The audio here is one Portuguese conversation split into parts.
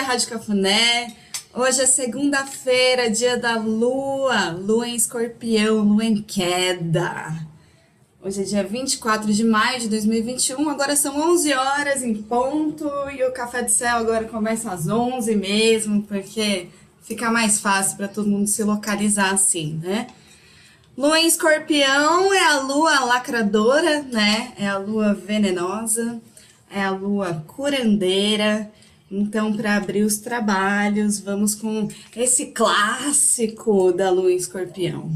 Dia, Rádio Cafuné. Hoje é segunda-feira, dia da lua, lua em escorpião, lua em queda. Hoje é dia 24 de maio de 2021, agora são 11 horas em ponto e o Café do Céu agora começa às 11 mesmo, porque fica mais fácil para todo mundo se localizar assim, né? Lua em escorpião é a lua lacradora, né? É a lua venenosa, é a lua curandeira. Então, para abrir os trabalhos, vamos com esse clássico da lua em escorpião.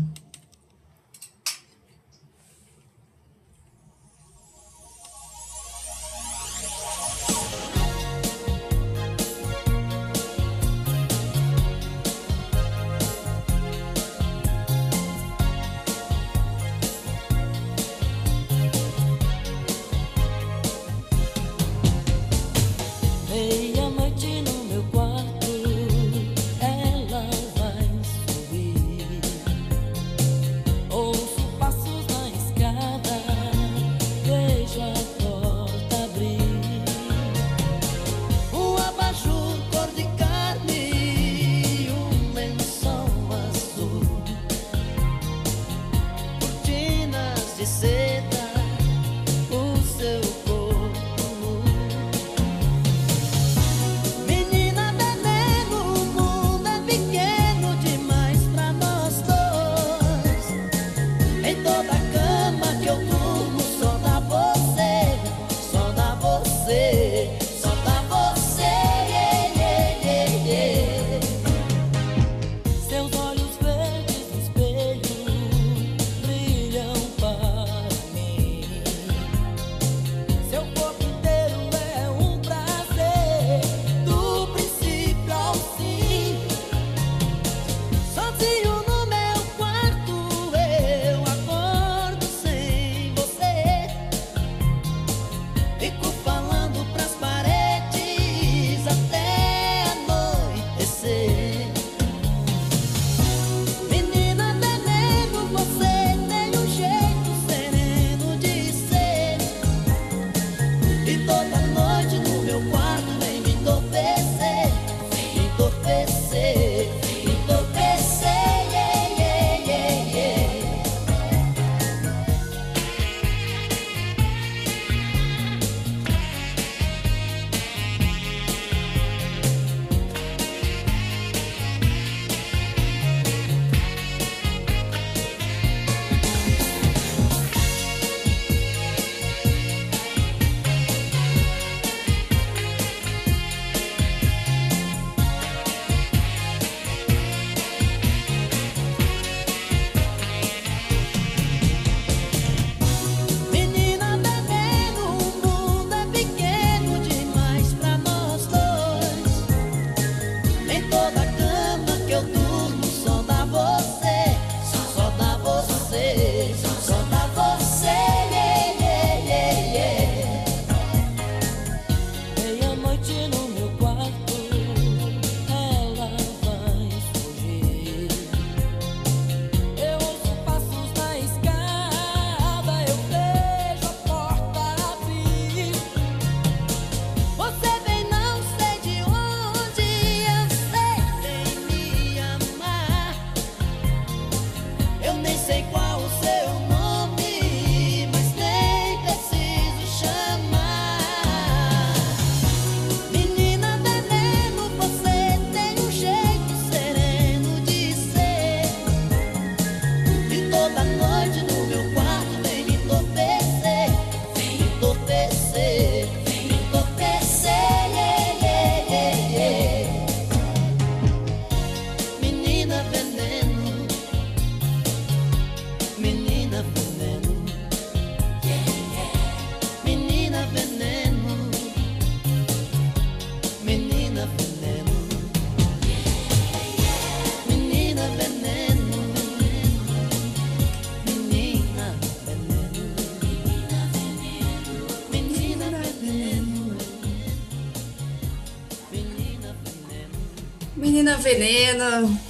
Veneno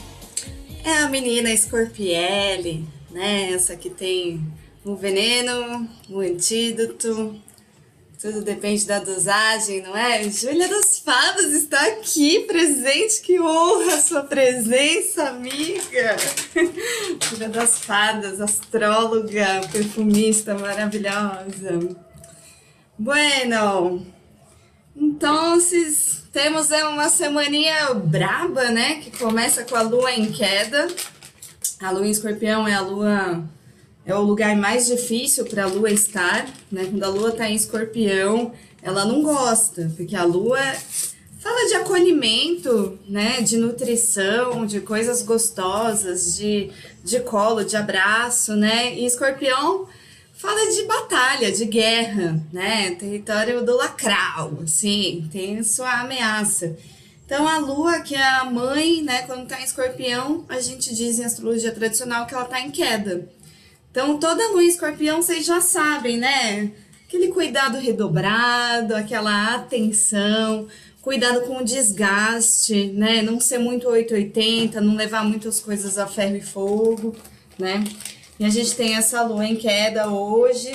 é a menina Scorpiele, né? Essa que tem o veneno, o antídoto, Tudo depende da dosagem, não é? Júlia das Fadas está aqui presente. Que honra a sua presença, amiga! Júlia das Fadas, astróloga, perfumista maravilhosa. Bueno, então temos uma semaninha braba, né? Que começa com a lua em queda. A lua em escorpião é a lua é o lugar mais difícil para a lua estar, né? Quando a lua está em escorpião, ela não gosta, porque a lua fala de acolhimento, né? De nutrição, de coisas gostosas, de, de colo, de abraço, né? E escorpião fala de batalha, de guerra, né? Território do lacral, assim, tem sua ameaça. Então, a lua, que é a mãe, né? Quando tá em escorpião, a gente diz em astrologia tradicional que ela tá em queda. Então, toda lua em escorpião, vocês já sabem, né? Aquele cuidado redobrado, aquela atenção, cuidado com o desgaste, né? Não ser muito 880, não levar muitas coisas a ferro e fogo, né? E a gente tem essa lua em queda hoje.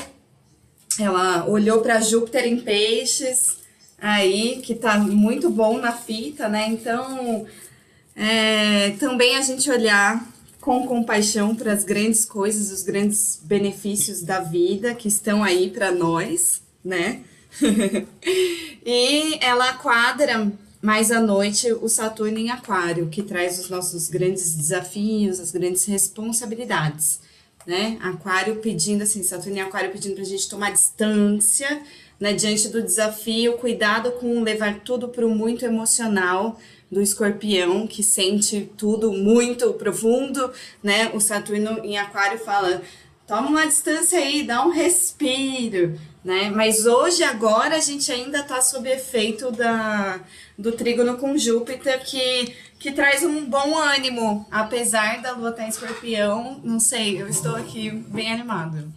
Ela olhou para Júpiter em peixes, aí, que tá muito bom na fita, né? Então, é, também a gente olhar com compaixão para as grandes coisas, os grandes benefícios da vida que estão aí para nós, né? e ela quadra mais à noite o Saturno em Aquário, que traz os nossos grandes desafios, as grandes responsabilidades, né? Aquário pedindo assim, Saturno em Aquário pedindo para a gente tomar distância, né, diante do desafio, cuidado com levar tudo para o muito emocional, do escorpião, que sente tudo muito profundo, né? O Saturno em Aquário fala: toma uma distância aí, dá um respiro, né? Mas hoje, agora, a gente ainda está sob efeito da, do trígono com Júpiter, que, que traz um bom ânimo, apesar da lua estar tá em escorpião, não sei, eu estou aqui bem animado.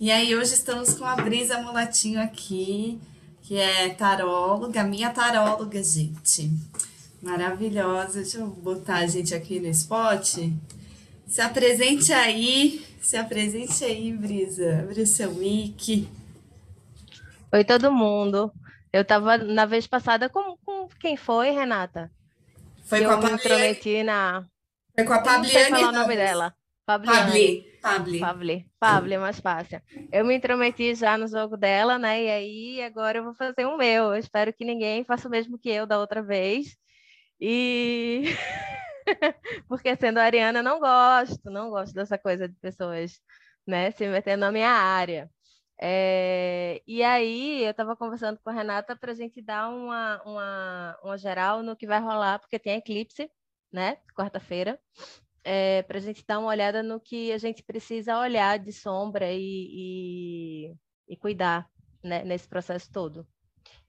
E aí, hoje estamos com a Brisa Mulatinho aqui, que é taróloga, minha taróloga, gente. Maravilhosa. Deixa eu botar a gente aqui no spot. Se apresente aí, se apresente aí, Brisa. Abre seu mic. Oi, todo mundo. Eu tava na vez passada com, com quem foi, Renata? Foi com a Pabliane. na... Foi com a Pabliane. Não sei falar o nome dela. Pabli. Pabli. Pabli. Pabli é mais fácil. Eu me intrometi já no jogo dela, né? E aí agora eu vou fazer o meu. Eu espero que ninguém faça o mesmo que eu da outra vez. E porque sendo ariana não gosto, não gosto dessa coisa de pessoas, né, se metendo na minha área. É... e aí eu estava conversando com a Renata para a gente dar uma, uma, uma geral no que vai rolar, porque tem eclipse, né, quarta-feira é, para a gente dar uma olhada no que a gente precisa olhar de sombra e, e, e cuidar né, nesse processo todo.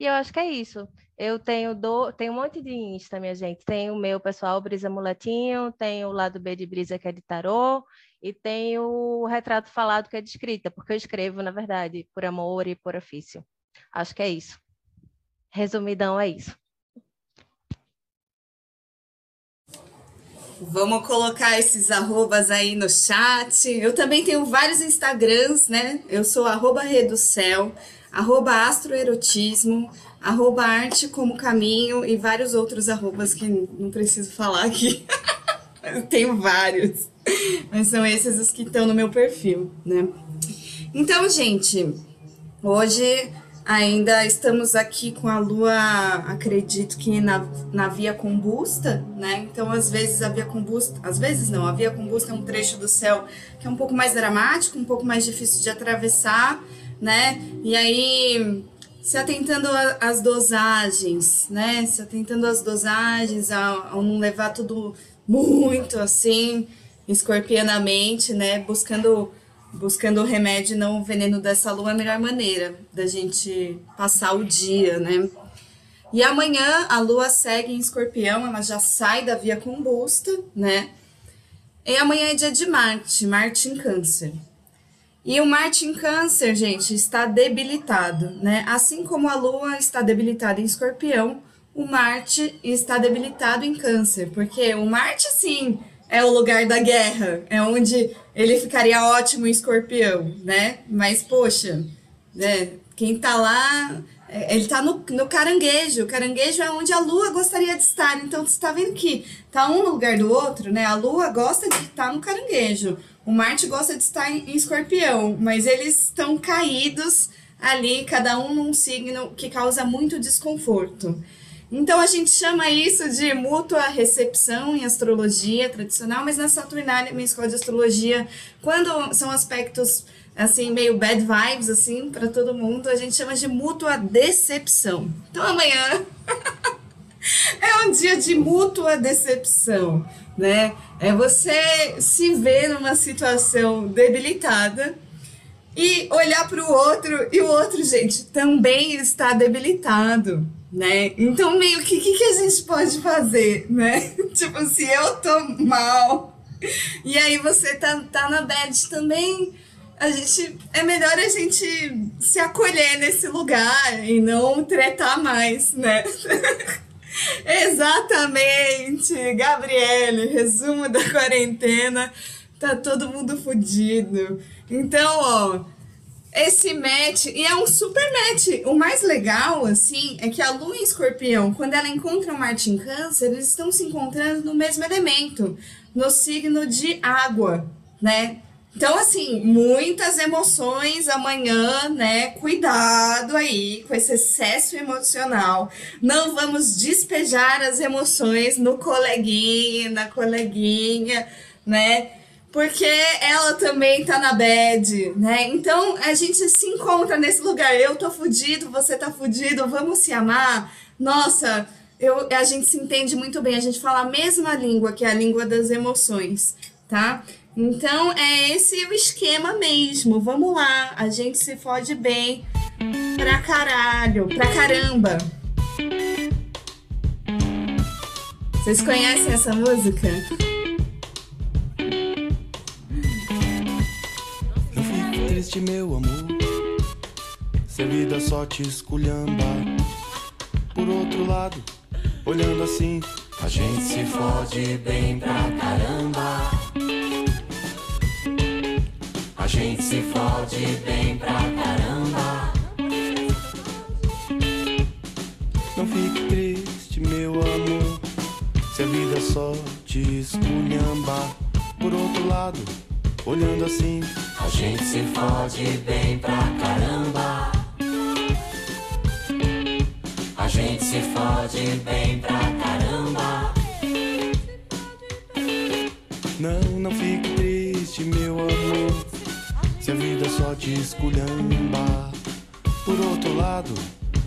E eu acho que é isso. Eu tenho, do, tenho um monte de Insta, minha gente. Tem o meu pessoal, Brisa Muletinho, tem o lado B de Brisa, que é de tarô, e tem o retrato falado, que é de escrita, porque eu escrevo, na verdade, por amor e por ofício. Acho que é isso. Resumidão, é isso. Vamos colocar esses arrobas aí no chat. Eu também tenho vários Instagrams, né? Eu sou arroba Reducel, arroba astroerotismo, arroba arte como caminho e vários outros arrobas que não preciso falar aqui. Eu tenho vários. Mas são esses os que estão no meu perfil, né? Então, gente, hoje Ainda estamos aqui com a lua, acredito que na, na via combusta, né? Então, às vezes, a via combusta, às vezes não, a via combusta é um trecho do céu que é um pouco mais dramático, um pouco mais difícil de atravessar, né? E aí, se atentando às dosagens, né? Se atentando às dosagens, a, a não levar tudo muito assim, escorpianamente, né? Buscando buscando o remédio e não o veneno dessa lua é a melhor maneira da gente passar o dia, né? E amanhã a lua segue em escorpião, ela já sai da via combusta, né? E amanhã é dia de Marte, Marte em câncer. E o Marte em câncer, gente, está debilitado, né? Assim como a lua está debilitada em escorpião, o Marte está debilitado em câncer, porque o Marte, sim, é o lugar da guerra, é onde ele ficaria ótimo em escorpião, né? Mas, poxa, né? Quem tá lá, é, ele tá no, no caranguejo. O caranguejo é onde a lua gostaria de estar. Então, você tá vendo que tá um lugar do outro, né? A lua gosta de estar no caranguejo. O Marte gosta de estar em, em escorpião, mas eles estão caídos ali, cada um num signo que causa muito desconforto. Então a gente chama isso de mútua recepção em astrologia tradicional, mas na Saturnália, minha escola de astrologia, quando são aspectos assim meio bad vibes assim para todo mundo, a gente chama de mútua decepção. Então amanhã é um dia de mútua decepção, né? É você se ver numa situação debilitada e olhar para o outro e o outro, gente, também está debilitado, né? Então, meio que o que, que a gente pode fazer, né? tipo, se eu tô mal e aí você tá, tá na bad também, a gente é melhor a gente se acolher nesse lugar e não tretar mais, né? Exatamente, Gabriele, resumo da quarentena, tá todo mundo fudido. Então, ó, esse match, e é um super match. O mais legal, assim, é que a Lua em Escorpião, quando ela encontra o Marte em Câncer, eles estão se encontrando no mesmo elemento, no signo de água, né? Então, assim, muitas emoções amanhã, né? Cuidado aí com esse excesso emocional. Não vamos despejar as emoções no coleguinha, na coleguinha, né? Porque ela também tá na bad, né? Então a gente se encontra nesse lugar. Eu tô fudido, você tá fudido, vamos se amar. Nossa, eu, a gente se entende muito bem, a gente fala a mesma língua, que é a língua das emoções, tá? Então é esse o esquema mesmo. Vamos lá, a gente se fode bem pra caralho, pra caramba. Vocês conhecem essa música? Meu amor. Se a vida só te esculhamba. Por outro lado, olhando assim, a gente se fode bem pra caramba. A gente se fode bem pra caramba. Não fique triste, meu amor. Se a vida só te esculhamba. Por outro lado, olhando assim, a gente se fode bem pra caramba. A gente se fode bem pra caramba. Não, não fique triste, meu amor. Se a vida só te esculhamba. Por outro lado,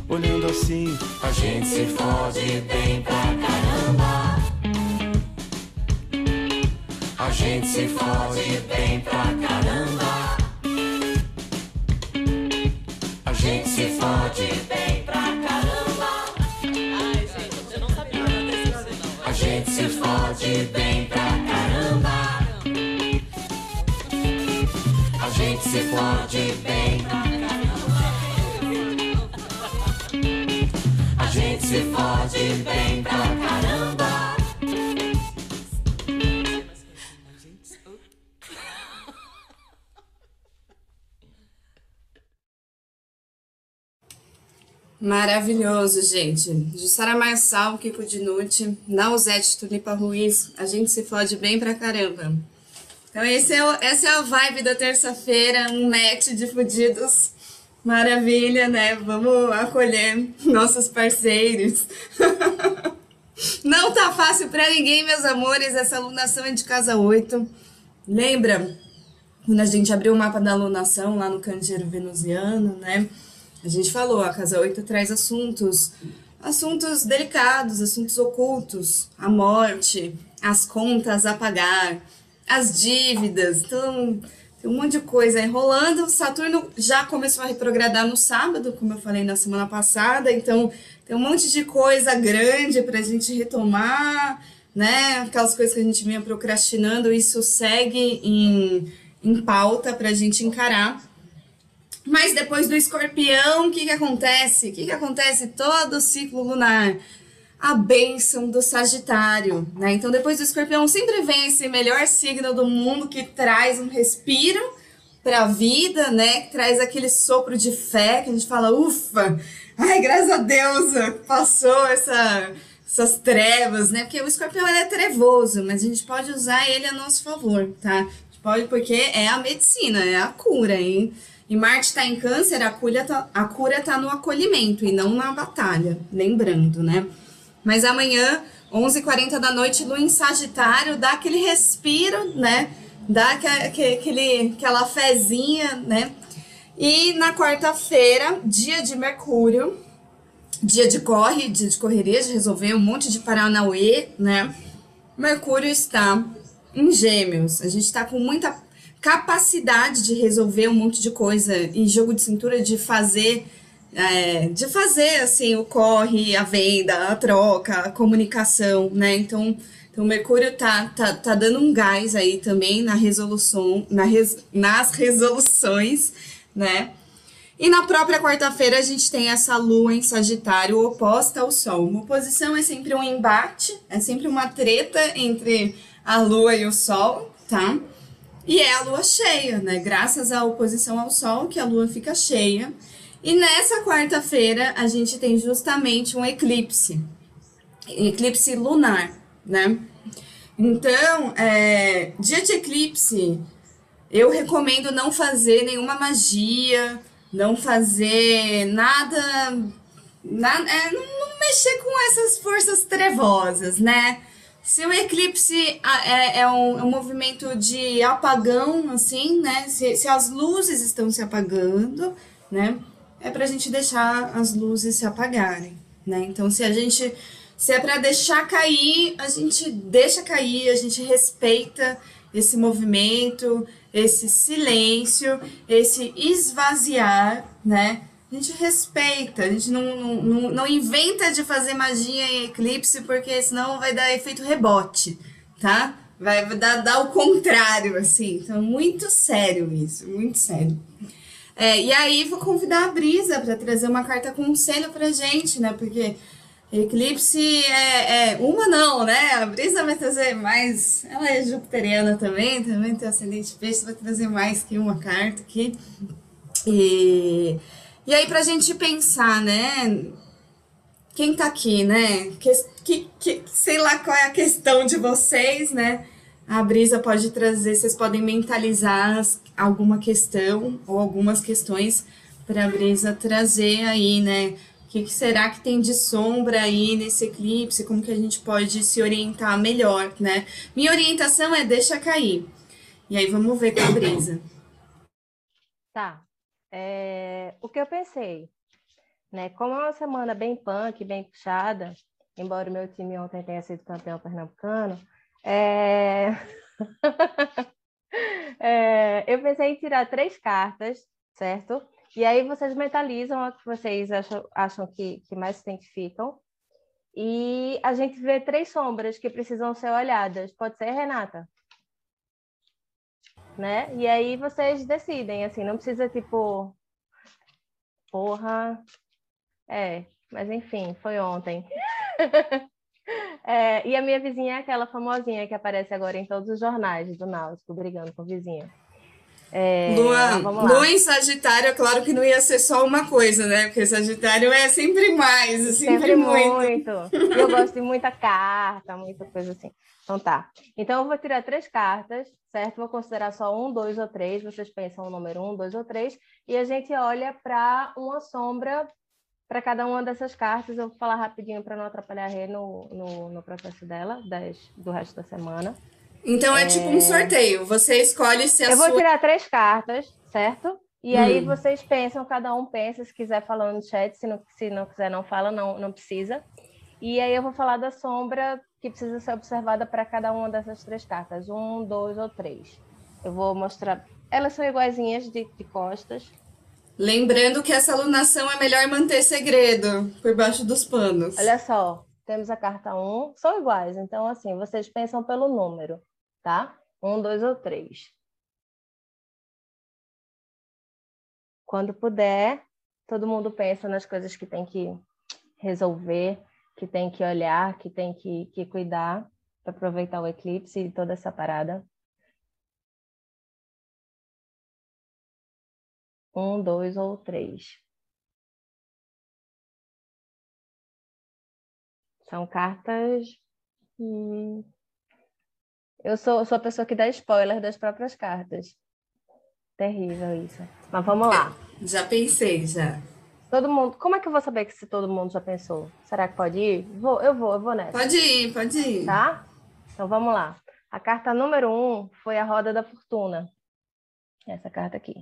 olhando assim, a gente se fode bem pra caramba. A gente se fode bem pra caramba. Se fode bem. A gente se fode bem pra caramba. Maravilhoso, gente. Jussara Marçal, Kiko Dinucci, Nausete Tulipa Ruiz, a gente se fode bem pra caramba. Então é o, essa é a vibe da terça-feira, um match de fudidos. Maravilha, né? Vamos acolher nossos parceiros. Não tá fácil para ninguém, meus amores, essa alunação é de casa 8. Lembra quando a gente abriu o mapa da alunação lá no candeeiro venusiano, né? A gente falou, a casa 8 traz assuntos, assuntos delicados, assuntos ocultos, a morte, as contas a pagar, as dívidas. Então, tem um monte de coisa enrolando. Saturno já começou a retrogradar no sábado, como eu falei na semana passada, então tem um monte de coisa grande para a gente retomar, né? Aquelas coisas que a gente vinha procrastinando, isso segue em, em pauta para a gente encarar. Mas depois do escorpião, o que, que acontece? O que, que acontece todo o ciclo lunar? A bênção do Sagitário, né? Então, depois do escorpião, sempre vem esse melhor signo do mundo que traz um respiro, para a vida, né? Que traz aquele sopro de fé que a gente fala, ufa, ai, graças a Deus, passou essa, essas trevas, né? Porque o escorpião é trevoso, mas a gente pode usar ele a nosso favor, tá? Pode, porque é a medicina, é a cura, hein? E Marte está em câncer, a cura tá, a cura tá no acolhimento e não na batalha, lembrando, né? Mas amanhã, 11h40 da noite, Lua em Sagitário, dá aquele respiro, né? Dá aquele, aquela fezinha, né? E na quarta-feira, dia de Mercúrio, dia de corre, dia de correria, de resolver um monte de Paranauê, né? Mercúrio está em Gêmeos. A gente está com muita capacidade de resolver um monte de coisa e jogo de cintura de fazer é, de fazer assim o corre, a venda, a troca, a comunicação, né? Então, então Mercúrio tá, tá, tá dando um gás aí também na resolução, na res, nas resoluções, né? E na própria quarta-feira a gente tem essa lua em Sagitário oposta ao Sol. Uma oposição é sempre um embate, é sempre uma treta entre a lua e o Sol, tá? E é a lua cheia, né? Graças à oposição ao Sol, que a lua fica cheia. E nessa quarta-feira a gente tem justamente um eclipse, eclipse lunar, né? Então, é, dia de eclipse, eu recomendo não fazer nenhuma magia, não fazer nada, é, não, não mexer com essas forças trevosas, né? Se o eclipse é, é, um, é, um, movimento de apagão, assim, né? Se, se as luzes estão se apagando, né? É pra gente deixar as luzes se apagarem, né? Então, se a gente. Se é para deixar cair, a gente deixa cair, a gente respeita esse movimento, esse silêncio, esse esvaziar, né? a gente respeita, a gente não, não, não, inventa de fazer magia em eclipse, porque senão vai dar efeito rebote, tá? Vai dar, dar o contrário, assim. Então, muito sério isso, muito sério. É, e aí, vou convidar a Brisa para trazer uma carta conselho pra gente, né? Porque eclipse é, é, uma não, né? A Brisa vai trazer mais. Ela é jupiteriana também, também tem ascendente peixe, vai trazer mais que uma carta aqui. E. E aí, pra gente pensar, né? Quem tá aqui, né? Que, que, que, sei lá qual é a questão de vocês, né? A brisa pode trazer, vocês podem mentalizar alguma questão ou algumas questões para a brisa trazer aí, né? O que, que, será que tem de sombra aí nesse eclipse? Como que a gente pode se orientar melhor, né? Minha orientação é deixa cair. E aí vamos ver com a brisa. Tá. É, o que eu pensei, né? Como é uma semana bem punk, bem puxada, embora o meu time ontem tenha sido campeão pernambucano, é... é, eu pensei em tirar três cartas, certo? E aí vocês mentalizam o que vocês acham, acham que, que mais se identificam. E a gente vê três sombras que precisam ser olhadas. Pode ser, Renata? né? E aí vocês decidem, assim, não precisa tipo, porra, é, mas enfim, foi ontem. é, e a minha vizinha é aquela famosinha que aparece agora em todos os jornais do Náutico, brigando com o vizinho. É, Lua, Lua em Sagitário, é claro que não ia ser só uma coisa, né? Porque Sagitário é sempre mais, sempre, sempre muito. muito. eu gosto de muita carta, muita coisa assim. Então tá. Então eu vou tirar três cartas, certo? Vou considerar só um, dois ou três. Vocês pensam o número um, dois ou três. E a gente olha para uma sombra para cada uma dessas cartas. Eu vou falar rapidinho para não atrapalhar a Rê no, no, no processo dela, das, do resto da semana. Então é, é, tipo um sorteio. Você escolhe se a Eu sua... vou tirar três cartas, certo? E hum. aí vocês pensam, cada um pensa, se quiser falar no chat, se não, se não quiser não fala, não, não precisa. E aí eu vou falar da sombra que precisa ser observada para cada uma dessas três cartas, um, dois ou três. Eu vou mostrar. Elas são iguaizinhas de, de costas. Lembrando que essa alunação é melhor manter segredo por baixo dos panos. Olha só, temos a carta 1, são iguais, então assim, vocês pensam pelo número, tá? Um, dois ou três. Quando puder, todo mundo pensa nas coisas que tem que resolver que tem que olhar, que tem que, que cuidar para aproveitar o eclipse e toda essa parada. Um, dois ou três. São cartas. Eu sou, sou a pessoa que dá spoiler das próprias cartas. Terrível isso. Mas vamos lá. Já pensei, já. Todo mundo. Como é que eu vou saber que se todo mundo já pensou? Será que pode ir? Vou, eu vou, eu vou nessa. Pode ir, pode ir. Tá? Então vamos lá. A carta número um foi a Roda da Fortuna. Essa carta aqui.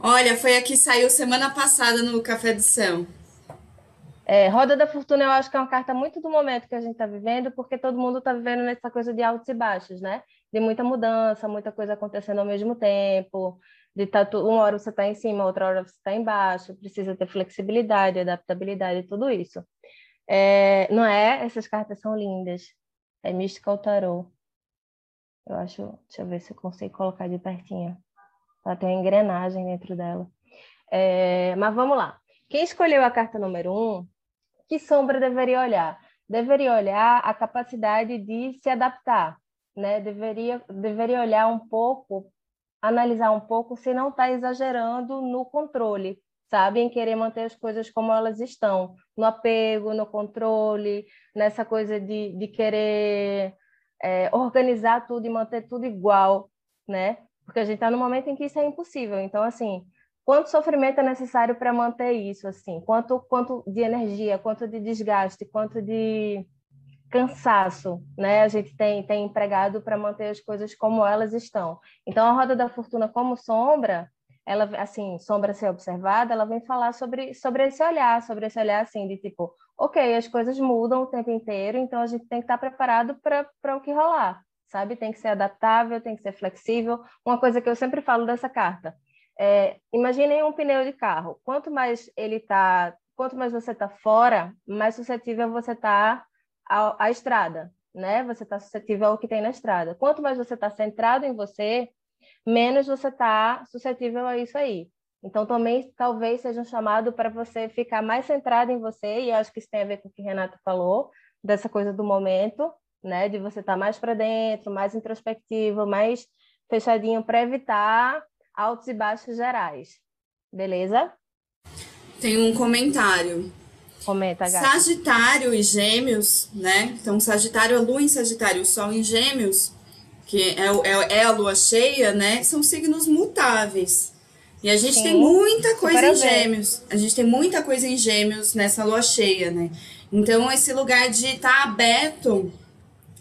Olha, foi a que saiu semana passada no Café do Céu. É, Roda da Fortuna eu acho que é uma carta muito do momento que a gente está vivendo, porque todo mundo está vivendo nessa coisa de altos e baixos, né? De muita mudança, muita coisa acontecendo ao mesmo tempo, de tá, uma hora você está em cima, outra hora você está embaixo, precisa ter flexibilidade, adaptabilidade, tudo isso. É, não é? Essas cartas são lindas. É Mystical Tarot. Eu acho, deixa eu ver se eu consigo colocar de pertinho. Ela tem uma engrenagem dentro dela. É, mas vamos lá. Quem escolheu a carta número um que sombra deveria olhar? Deveria olhar a capacidade de se adaptar, né? Deveria, deveria olhar um pouco, analisar um pouco se não está exagerando no controle, sabe? Em querer manter as coisas como elas estão, no apego, no controle, nessa coisa de, de querer é, organizar tudo e manter tudo igual, né? Porque a gente está no momento em que isso é impossível. Então, assim, quanto sofrimento é necessário para manter isso assim? Quanto quanto de energia quanto de desgaste quanto de cansaço né a gente tem tem empregado para manter as coisas como elas estão? Então a roda da fortuna como sombra ela assim sombra ser observada ela vem falar sobre sobre esse olhar sobre esse olhar assim de tipo ok as coisas mudam o tempo inteiro então a gente tem que estar preparado para para o que rolar sabe tem que ser adaptável tem que ser flexível uma coisa que eu sempre falo dessa carta é, imaginem um pneu de carro. Quanto mais ele está, quanto mais você está fora, mais suscetível você está à, à estrada, né? Você está suscetível ao que tem na estrada. Quanto mais você está centrado em você, menos você está suscetível a isso aí. Então, também talvez seja um chamado para você ficar mais centrado em você, e acho que isso tem a ver com o que Renato falou, dessa coisa do momento, né? De você estar tá mais para dentro, mais introspectivo, mais fechadinho para evitar altos e baixos gerais. Beleza? Tem um comentário. Comenta, gata. Sagitário e Gêmeos, né? Então, Sagitário, a Lua em Sagitário, o Sol em Gêmeos, que é, é, é a Lua cheia, né? São signos mutáveis. E a gente Sim, tem muita coisa em Gêmeos. A gente tem muita coisa em Gêmeos nessa Lua cheia, né? Então, esse lugar de estar tá aberto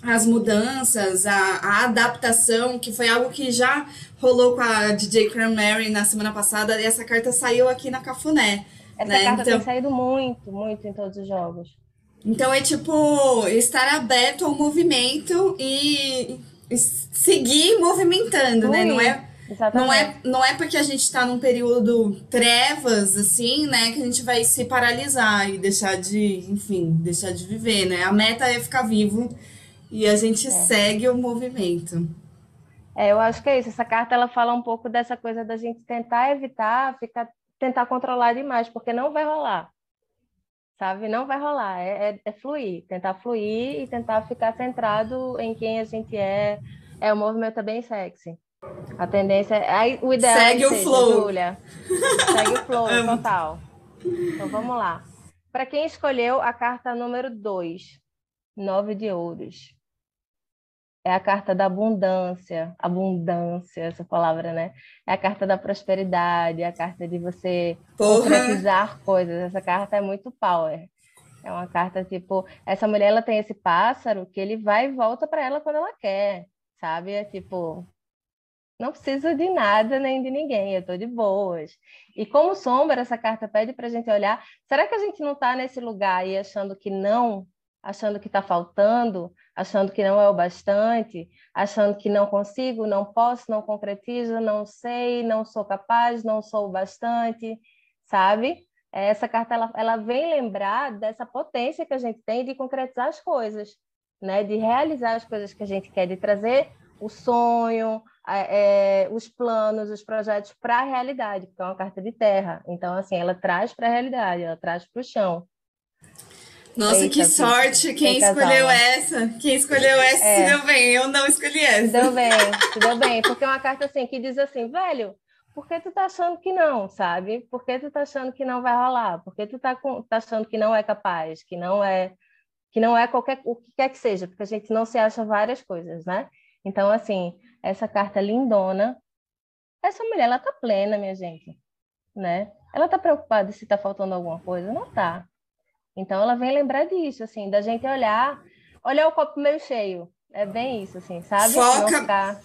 às mudanças, à, à adaptação, que foi algo que já rolou com a DJ Cranberry na semana passada e essa carta saiu aqui na Cafuné. Essa né? carta então, tem saído muito, muito em todos os jogos. Então é tipo estar aberto ao movimento e, seguir movimentando, né? Não é, não é, não é porque a gente está num período trevas, assim, né, que a gente vai se paralisar e deixar de, enfim, deixar de viver, né? A meta é ficar vivo e a gente é. segue o movimento. É, eu acho que é isso. Essa carta ela fala um pouco dessa coisa da gente tentar evitar, ficar, tentar controlar demais, porque não vai rolar. Sabe? Não vai rolar. É, é, é fluir, tentar fluir e tentar ficar centrado em quem a gente é. É, o movimento é bem sexy. A tendência é. Aí, o ideal Segue é o seja, flow. Julia. Segue o flow, total. Então vamos lá. Para quem escolheu a carta número 2, nove de ouros é a carta da abundância, abundância, essa palavra, né? É a carta da prosperidade, é a carta de você Porra. concretizar coisas. Essa carta é muito power. É uma carta tipo, essa mulher ela tem esse pássaro que ele vai e volta para ela quando ela quer, sabe? É tipo, não preciso de nada nem de ninguém, eu estou de boas. E como sombra, essa carta pede para a gente olhar, será que a gente não está nesse lugar aí achando que não achando que está faltando, achando que não é o bastante, achando que não consigo, não posso, não concretizo, não sei, não sou capaz, não sou o bastante, sabe? Essa carta ela, ela vem lembrar dessa potência que a gente tem de concretizar as coisas, né? De realizar as coisas que a gente quer, de trazer o sonho, é, os planos, os projetos para a realidade, porque é uma carta de terra. Então, assim, ela traz para a realidade, ela traz para o chão. Nossa, Eita, que sorte! Quem escolheu essa? Quem escolheu essa é. se deu bem. Eu não escolhi essa. Se deu bem, se deu bem. Porque é uma carta assim que diz assim, velho, por que tu tá achando que não, sabe? Por que tu tá achando que não vai rolar? Por que tu tá, com, tá achando que não é capaz, que não é que não é qualquer o que quer que seja, porque a gente não se acha várias coisas, né? Então, assim, essa carta lindona, essa mulher, ela tá plena, minha gente, né? Ela tá preocupada se tá faltando alguma coisa? Não tá. Então, ela vem lembrar disso, assim, da gente olhar, olhar o copo meio cheio. É bem isso, assim, sabe? Foca, ficar...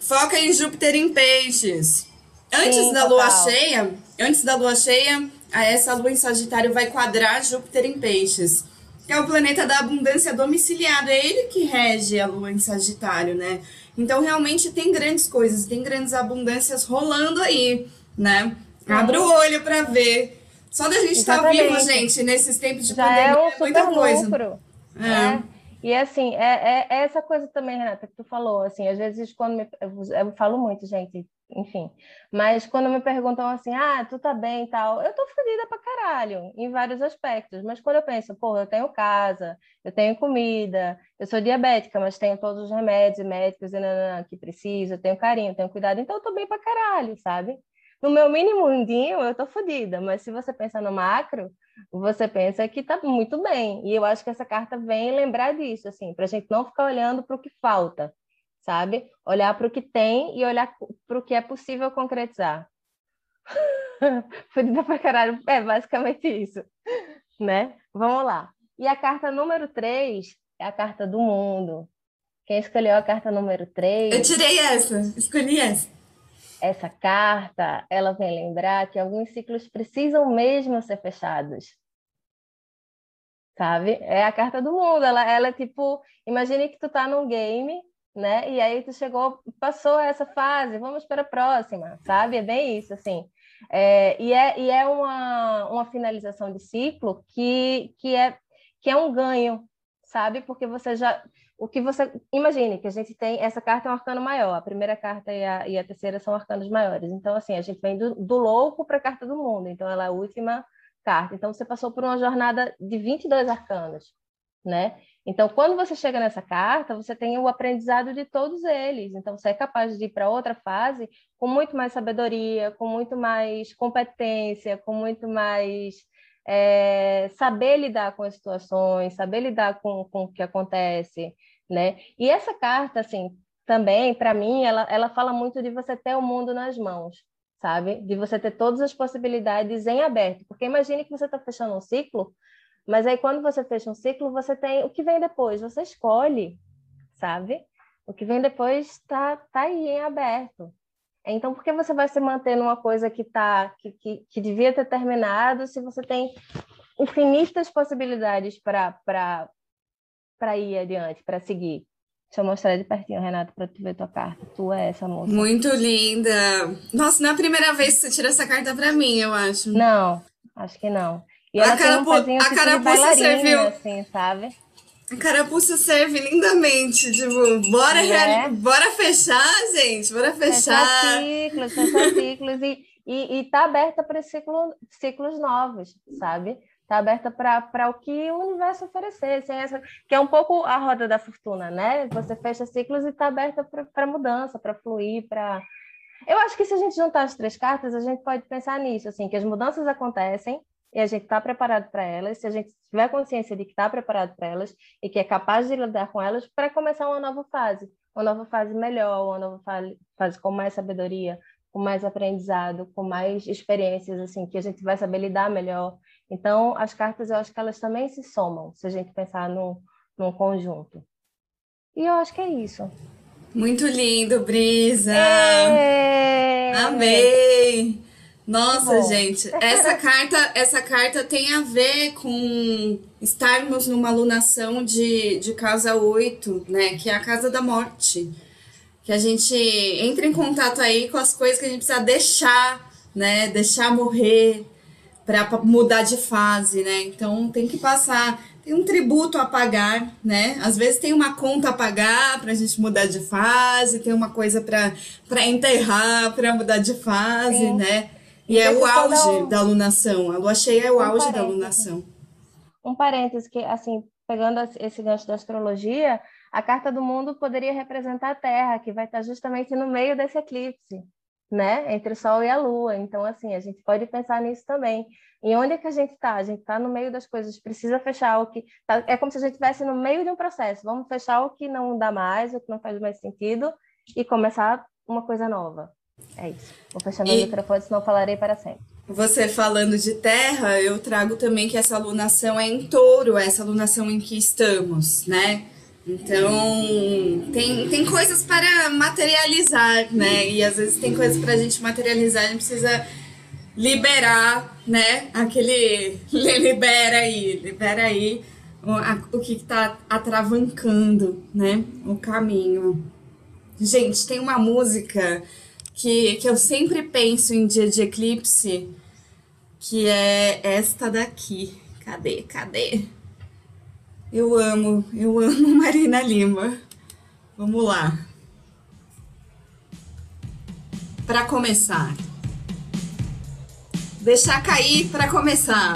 foca em Júpiter em peixes. Antes Sim, da lua cheia, antes da lua cheia, essa lua em Sagitário vai quadrar Júpiter em peixes que é o planeta da abundância domiciliado. É ele que rege a lua em Sagitário, né? Então, realmente tem grandes coisas, tem grandes abundâncias rolando aí, né? Abra o olho para ver. Só da gente estar tá vivo, gente, nesses tempos de Já pandemia, é, um é muita coisa. Lucro. É. é. E assim, é, é, essa coisa também, Renata, que tu falou, assim, às vezes quando me, eu, eu falo muito, gente, enfim. Mas quando me perguntam assim, ah, tu tá bem e tal, eu tô fodida pra caralho, em vários aspectos. Mas quando eu penso, pô, eu tenho casa, eu tenho comida, eu sou diabética, mas tenho todos os remédios médicos e nanana, que preciso, eu tenho carinho, tenho cuidado, então eu tô bem pra caralho, sabe? No meu mínimo mundinho, eu tô fodida, mas se você pensa no macro, você pensa que tá muito bem. E eu acho que essa carta vem lembrar disso, assim, pra gente não ficar olhando para o que falta sabe? Olhar para o que tem e olhar para o que é possível concretizar. Fodida pra caralho, é basicamente isso, né? Vamos lá. E a carta número 3 é a carta do mundo. Quem escolheu a carta número 3? Eu tirei essa, escolhi essa. Essa carta, ela vem lembrar que alguns ciclos precisam mesmo ser fechados. Sabe? É a carta do mundo. Ela, ela é tipo, imagine que tu tá num game né? E aí tu chegou, passou essa fase, vamos para a próxima, sabe? É bem isso, assim. É, e é, e é uma, uma finalização de ciclo que, que, é, que é um ganho, sabe? Porque você já. O que você. Imagine que a gente tem. Essa carta é um arcano maior, a primeira carta e a, e a terceira são arcanos maiores. Então, assim, a gente vem do, do louco para a carta do mundo. Então, ela é a última carta. Então, você passou por uma jornada de 22 arcanos, né? Então, quando você chega nessa carta, você tem o aprendizado de todos eles. Então, você é capaz de ir para outra fase com muito mais sabedoria, com muito mais competência, com muito mais é, saber lidar com as situações, saber lidar com, com o que acontece, né? E essa carta, assim, também, para mim, ela, ela fala muito de você ter o mundo nas mãos, sabe? De você ter todas as possibilidades em aberto. Porque imagine que você está fechando um ciclo mas aí, quando você fecha um ciclo, você tem o que vem depois, você escolhe, sabe? O que vem depois está tá aí em aberto. Então, por que você vai se manter numa coisa que, tá, que, que, que devia ter terminado se você tem infinitas possibilidades para ir adiante, para seguir? Deixa eu mostrar de pertinho, Renato, para tu ver tua carta. Tu é essa moça. Muito linda. Nossa, não é a primeira vez que você tira essa carta para mim, eu acho. Não, acho que não. E ela a carapu tem um a carapuça serviu. Assim, sabe? A carapuça serve lindamente, tipo, bora, é? bora fechar, gente, bora fechar. Fechar ciclos, fechar ciclos e, e, e tá aberta para ciclo, ciclos novos, sabe? Tá aberta para o que o universo oferecer, sem essa, que é um pouco a roda da fortuna, né? Você fecha ciclos e tá aberta para mudança, para fluir, para eu acho que se a gente juntar as três cartas, a gente pode pensar nisso, assim, que as mudanças acontecem, e a gente está preparado para elas, se a gente tiver consciência de que está preparado para elas e que é capaz de lidar com elas para começar uma nova fase, uma nova fase melhor, uma nova fase com mais sabedoria, com mais aprendizado, com mais experiências, assim, que a gente vai saber lidar melhor. Então, as cartas, eu acho que elas também se somam, se a gente pensar num, num conjunto. E eu acho que é isso. Muito lindo, Brisa! É... Amei! Nossa, gente, essa carta, essa carta tem a ver com estarmos numa alunação de, de casa 8, né? Que é a casa da morte. Que a gente entra em contato aí com as coisas que a gente precisa deixar, né? Deixar morrer para mudar de fase, né? Então tem que passar, tem um tributo a pagar, né? Às vezes tem uma conta a pagar para a gente mudar de fase, tem uma coisa para enterrar, para mudar de fase, Sim. né? E é o auge um... da alunação. A lua cheia é o um auge da alunação. Um parênteses que, assim, pegando esse gancho da astrologia, a carta do mundo poderia representar a Terra, que vai estar justamente no meio desse eclipse, né, entre o Sol e a Lua. Então, assim, a gente pode pensar nisso também. E onde é que a gente está? A gente está no meio das coisas, precisa fechar o que. Tá... é como se a gente estivesse no meio de um processo. Vamos fechar o que não dá mais, o que não faz mais sentido, e começar uma coisa nova. É isso. Vou fechar meu e... microfone, senão falarei para sempre. Você falando de terra, eu trago também que essa alunação é em touro, essa alunação em que estamos, né? Então, tem, tem coisas para materializar, né? E às vezes tem coisas para a gente materializar, a gente precisa liberar, né? Aquele. Libera aí, libera aí o, o que está atravancando, né? O caminho. Gente, tem uma música que, que eu sempre penso em dia de eclipse, que é esta daqui. Cadê? Cadê? Eu amo, eu amo Marina Lima. Vamos lá. Para começar. Deixar cair para começar.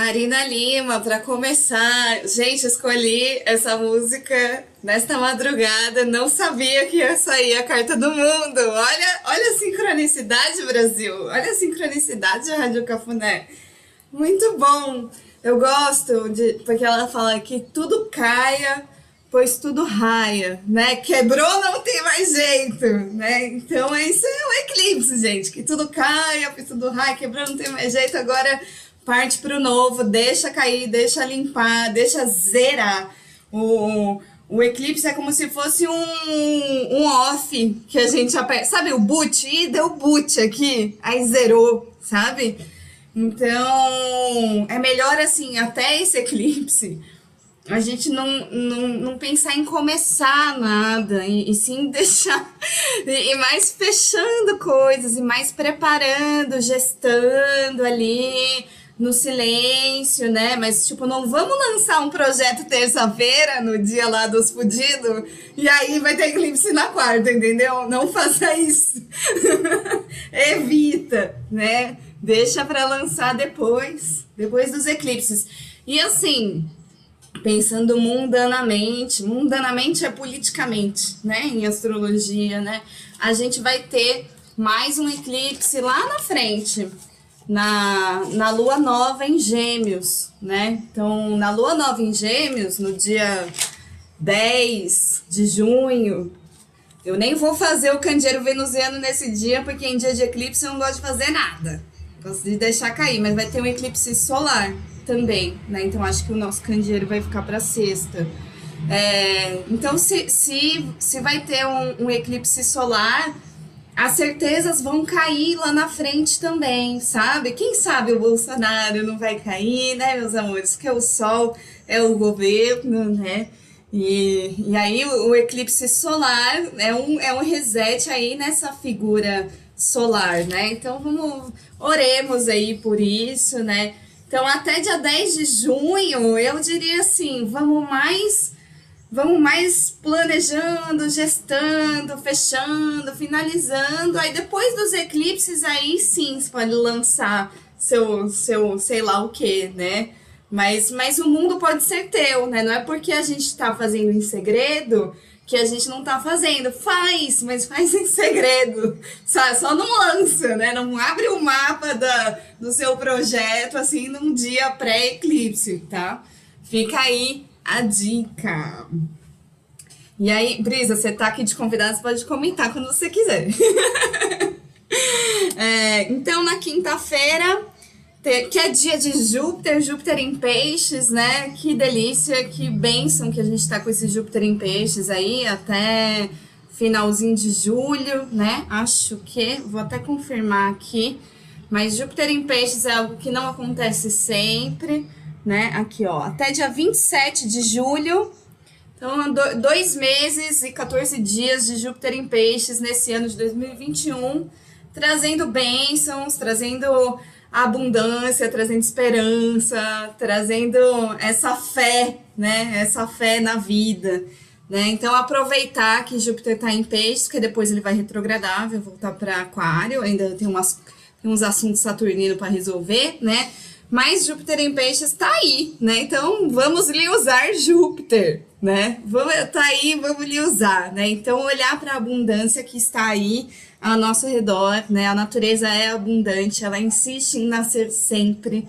Marina Lima, para começar. Gente, escolhi essa música nesta madrugada. Não sabia que ia sair a carta do mundo. Olha, olha a sincronicidade, Brasil. Olha a sincronicidade, Rádio Cafuné. Muito bom. Eu gosto de porque ela fala que tudo caia, pois tudo raia, né? Quebrou, não tem mais jeito, né? Então isso é um eclipse, gente. Que tudo caia, pois tudo raia, quebrou, não tem mais jeito. Agora parte para o novo, deixa cair, deixa limpar, deixa zerar. O, o eclipse é como se fosse um, um off que a gente aperta. Sabe o boot? Ih, deu boot aqui, aí zerou, sabe? Então, é melhor assim, até esse eclipse, a gente não, não, não pensar em começar nada, e, e sim deixar, e, e mais fechando coisas, e mais preparando, gestando ali, no silêncio, né? Mas, tipo, não vamos lançar um projeto terça-feira, no dia lá dos fudidos, e aí vai ter eclipse na quarta, entendeu? Não faça isso. Evita, né? Deixa para lançar depois, depois dos eclipses. E assim, pensando mundanamente, mundanamente é politicamente, né? Em astrologia, né? A gente vai ter mais um eclipse lá na frente na, na lua nova em Gêmeos, né? Então, na lua nova em Gêmeos, no dia 10 de junho, eu nem vou fazer o candeeiro venusiano nesse dia, porque em dia de eclipse eu não gosto de fazer nada. Gosto de deixar cair, mas vai ter um eclipse solar também, né? Então acho que o nosso candeeiro vai ficar para sexta. É, então, se, se, se vai ter um, um eclipse solar, as certezas vão cair lá na frente também, sabe? Quem sabe o Bolsonaro não vai cair, né, meus amores? Que é o Sol, é o governo, né? E, e aí o, o eclipse solar é um, é um reset aí nessa figura solar, né? Então vamos, oremos aí por isso, né? Então até dia 10 de junho, eu diria assim, vamos mais vamos mais planejando, gestando, fechando, finalizando. Aí depois dos eclipses, aí sim você pode lançar seu, seu sei lá o que, né? Mas, mas o mundo pode ser teu, né? Não é porque a gente tá fazendo em segredo que a gente não tá fazendo. Faz, mas faz em segredo. Sabe? Só não lança, né? Não abre o mapa da, do seu projeto assim num dia pré-eclipse, tá? Fica aí a dica. E aí, Brisa, você tá aqui de convidado, você pode comentar quando você quiser. é, então, na quinta-feira, que é dia de Júpiter, Júpiter em peixes, né? Que delícia, que bênção que a gente tá com esse Júpiter em peixes aí até finalzinho de julho, né? Acho que, vou até confirmar aqui, mas Júpiter em peixes é algo que não acontece sempre né? Aqui, ó, até dia 27 de julho. Então, dois meses e 14 dias de Júpiter em Peixes nesse ano de 2021, trazendo bênçãos, trazendo abundância, trazendo esperança, trazendo essa fé, né? Essa fé na vida. Né? Então, aproveitar que Júpiter está em peixes, porque depois ele vai retrogradar, vai voltar para Aquário, ainda tem, umas, tem uns assuntos saturninos para resolver, né? Mas Júpiter em peixes tá aí, né? Então vamos lhe usar Júpiter, né? Vamos, tá aí, vamos lhe usar, né? Então olhar para a abundância que está aí ao nosso redor, né? A natureza é abundante, ela insiste em nascer sempre.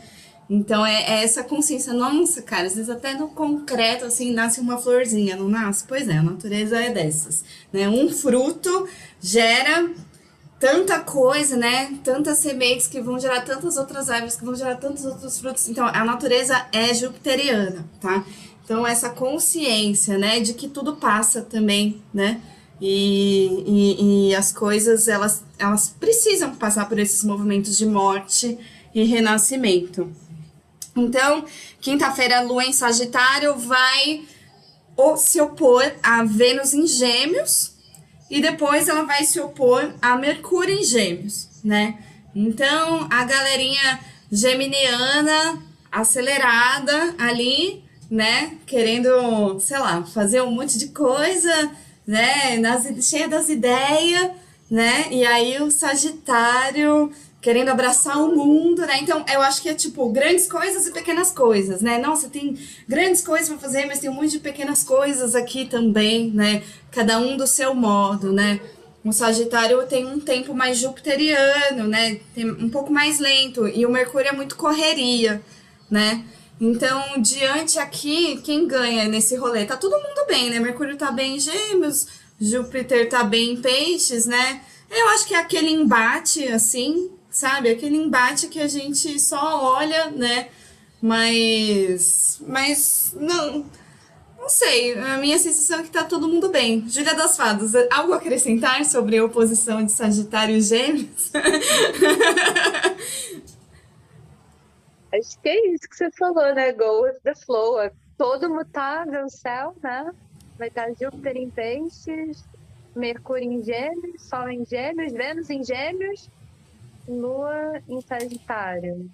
Então é, é essa consciência, nossa, cara, às vezes até no concreto assim nasce uma florzinha, não nasce? Pois é, a natureza é dessas, né? Um fruto gera tanta coisa, né? Tantas sementes que vão gerar tantas outras árvores, que vão gerar tantos outros frutos. Então, a natureza é jupiteriana, tá? Então, essa consciência, né, de que tudo passa também, né? E, e, e as coisas, elas, elas precisam passar por esses movimentos de morte e renascimento. Então, quinta-feira, a lua em Sagitário vai se opor a Vênus em Gêmeos, e depois ela vai se opor a Mercúrio em Gêmeos, né? Então, a galerinha geminiana acelerada ali, né, querendo, sei lá, fazer um monte de coisa, né, nas, cheia das ideias, né? E aí o Sagitário querendo abraçar o mundo, né? Então, eu acho que é tipo grandes coisas e pequenas coisas, né? Nossa, tem grandes coisas para fazer, mas tem um monte de pequenas coisas aqui também, né? Cada um do seu modo, né? O Sagitário tem um tempo mais jupiteriano, né? Tem um pouco mais lento e o Mercúrio é muito correria, né? Então, diante aqui, quem ganha nesse rolê? Tá todo mundo bem, né? Mercúrio tá bem em Gêmeos, Júpiter tá bem em Peixes, né? Eu acho que é aquele embate assim, sabe? Aquele embate que a gente só olha, né? Mas. Mas. Não. Não sei. A minha sensação é que tá todo mundo bem. Júlia das Fadas, algo a acrescentar sobre a oposição de Sagitário e Gêmeos? Acho que é isso que você falou, né? Go with the flow. Todo mutável céu, né? Vai estar Júpiter em peixes, Mercúrio em gêmeos, Sol em gêmeos, Vênus em gêmeos Lua em Sagitário.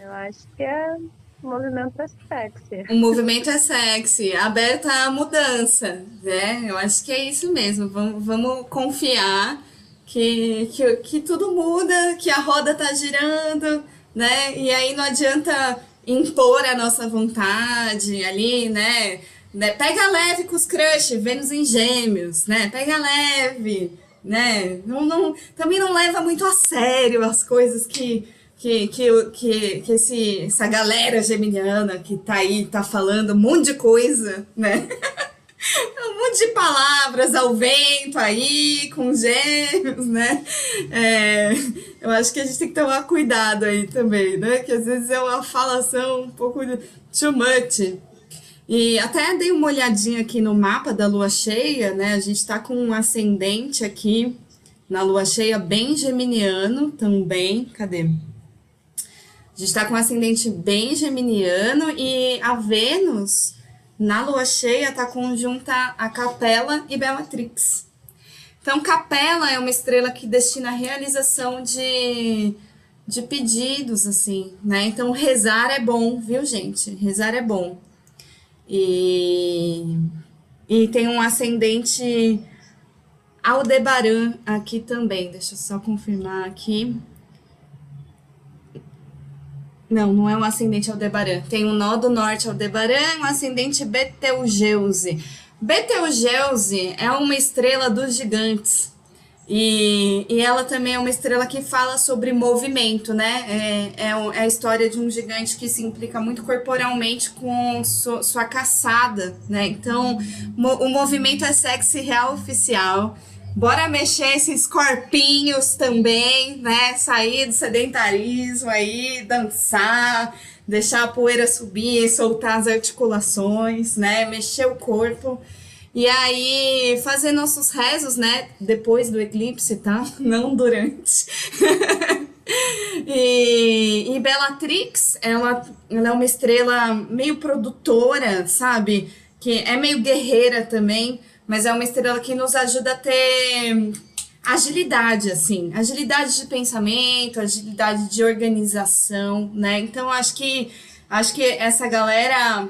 Eu acho que é o movimento é sexy. O movimento é sexy, aberta à mudança, né? Eu acho que é isso mesmo. Vamos, vamos confiar que, que, que tudo muda, que a roda tá girando, né? E aí não adianta impor a nossa vontade ali, né? né? Pega leve com os crush, Vênus em gêmeos, né? Pega leve né? Não, não, também não leva muito a sério as coisas que, que, que, que, que esse, essa galera geminiana que tá aí, tá falando um monte de coisa, né? um monte de palavras ao vento aí, com gêmeos, né? É, eu acho que a gente tem que tomar cuidado aí também, né? Que às vezes é uma falação um pouco too much. E até dei uma olhadinha aqui no mapa da lua cheia, né? A gente está com um ascendente aqui na lua cheia bem geminiano também. Cadê? A gente está com um ascendente bem geminiano e a Vênus na lua cheia está conjunta a Capela e Bellatrix. Então, Capela é uma estrela que destina a realização de, de pedidos, assim, né? Então, rezar é bom, viu, gente? Rezar é bom. E, e tem um ascendente Aldebaran aqui também. Deixa eu só confirmar aqui. Não, não é um ascendente Aldebaran. Tem um nó do norte Aldebaran, um ascendente Betelgeuse. Betelgeuse é uma estrela dos gigantes. E, e ela também é uma estrela que fala sobre movimento, né? É, é, é a história de um gigante que se implica muito corporalmente com su, sua caçada, né? Então, mo, o movimento é sexy real oficial. Bora mexer esses corpinhos também, né? Sair do sedentarismo aí, dançar, deixar a poeira subir, soltar as articulações, né? Mexer o corpo. E aí, fazer nossos rezos, né? Depois do eclipse, tá? Não durante. e, e Bellatrix, ela, ela é uma estrela meio produtora, sabe? Que é meio guerreira também, mas é uma estrela que nos ajuda a ter agilidade, assim, agilidade de pensamento, agilidade de organização, né? Então acho que acho que essa galera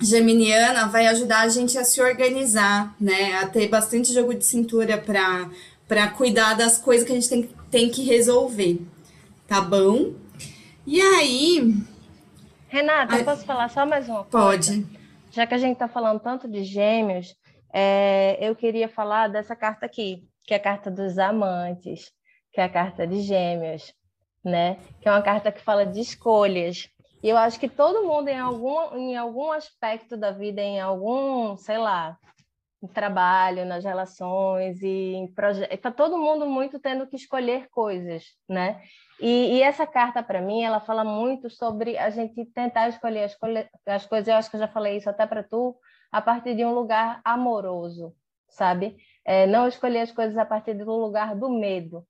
geminiana vai ajudar a gente a se organizar, né? A ter bastante jogo de cintura para para cuidar das coisas que a gente tem, tem que resolver. Tá bom? E aí. Renata, a... posso falar só mais uma coisa? Pode. Já que a gente está falando tanto de gêmeos, é, eu queria falar dessa carta aqui, que é a carta dos amantes, que é a carta de gêmeos, né? Que é uma carta que fala de escolhas. E eu acho que todo mundo, em algum, em algum aspecto da vida, em algum, sei lá, trabalho, nas relações e em projetos, está todo mundo muito tendo que escolher coisas, né? E, e essa carta para mim, ela fala muito sobre a gente tentar escolher as, as coisas. Eu acho que eu já falei isso até para tu, a partir de um lugar amoroso, sabe? É, não escolher as coisas a partir do lugar do medo,